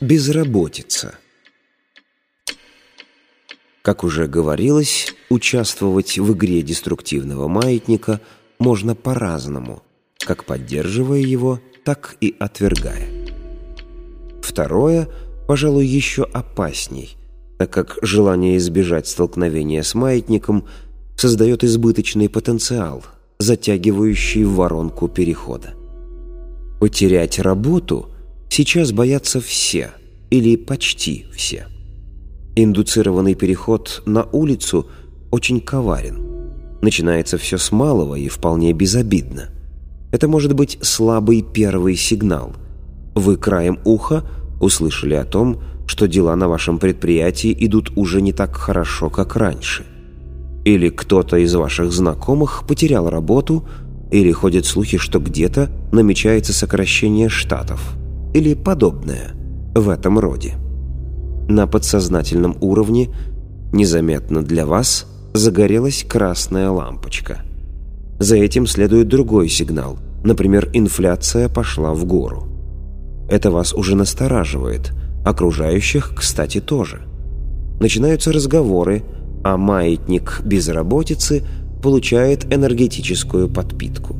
Безработица. Как уже говорилось, участвовать в игре деструктивного маятника можно по-разному, как поддерживая его, так и отвергая. Второе, пожалуй, еще опасней, так как желание избежать столкновения с маятником создает избыточный потенциал, затягивающий воронку перехода. Потерять работу – Сейчас боятся все, или почти все. Индуцированный переход на улицу очень коварен. Начинается все с малого и вполне безобидно. Это может быть слабый первый сигнал. Вы краем уха услышали о том, что дела на вашем предприятии идут уже не так хорошо, как раньше. Или кто-то из ваших знакомых потерял работу, или ходят слухи, что где-то намечается сокращение штатов – или подобное в этом роде. На подсознательном уровне незаметно для вас загорелась красная лампочка. За этим следует другой сигнал. Например, инфляция пошла в гору. Это вас уже настораживает, окружающих, кстати, тоже. Начинаются разговоры, а маятник безработицы получает энергетическую подпитку.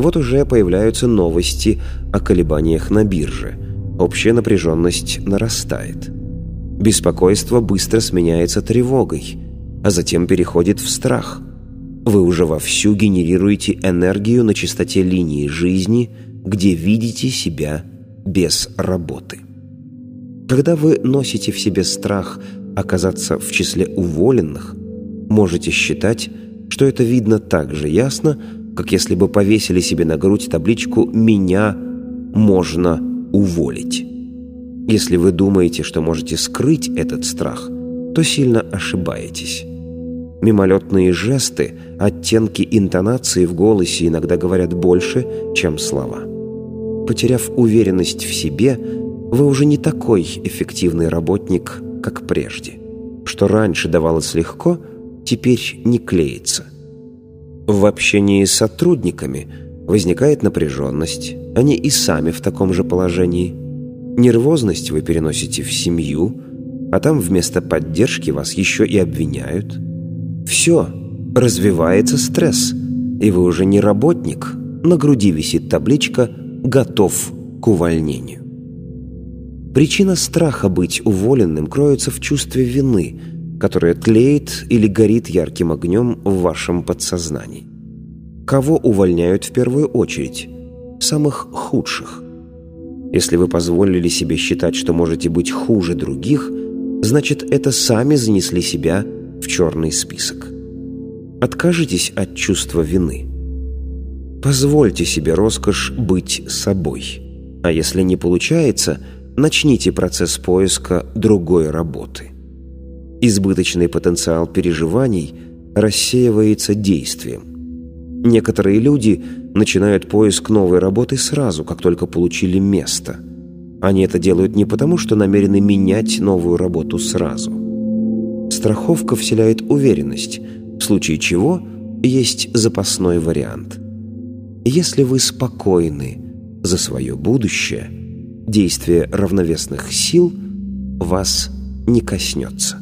Вот уже появляются новости о колебаниях на бирже. Общая напряженность нарастает. Беспокойство быстро сменяется тревогой, а затем переходит в страх. Вы уже вовсю генерируете энергию на частоте линии жизни, где видите себя без работы. Когда вы носите в себе страх оказаться в числе уволенных, можете считать, что это видно так же ясно, как если бы повесили себе на грудь табличку «Меня можно уволить». Если вы думаете, что можете скрыть этот страх, то сильно ошибаетесь. Мимолетные жесты, оттенки интонации в голосе иногда говорят больше, чем слова. Потеряв уверенность в себе, вы уже не такой эффективный работник, как прежде. Что раньше давалось легко, теперь не клеится – в общении с сотрудниками возникает напряженность, они и сами в таком же положении. Нервозность вы переносите в семью, а там вместо поддержки вас еще и обвиняют. Все, развивается стресс, и вы уже не работник, на груди висит табличка «Готов к увольнению». Причина страха быть уволенным кроется в чувстве вины – которая тлеет или горит ярким огнем в вашем подсознании. Кого увольняют в первую очередь? Самых худших. Если вы позволили себе считать, что можете быть хуже других, значит, это сами занесли себя в черный список. Откажитесь от чувства вины. Позвольте себе роскошь быть собой. А если не получается, начните процесс поиска другой работы. Избыточный потенциал переживаний рассеивается действием. Некоторые люди начинают поиск новой работы сразу, как только получили место. Они это делают не потому, что намерены менять новую работу сразу. Страховка вселяет уверенность, в случае чего есть запасной вариант. Если вы спокойны за свое будущее, действие равновесных сил вас не коснется.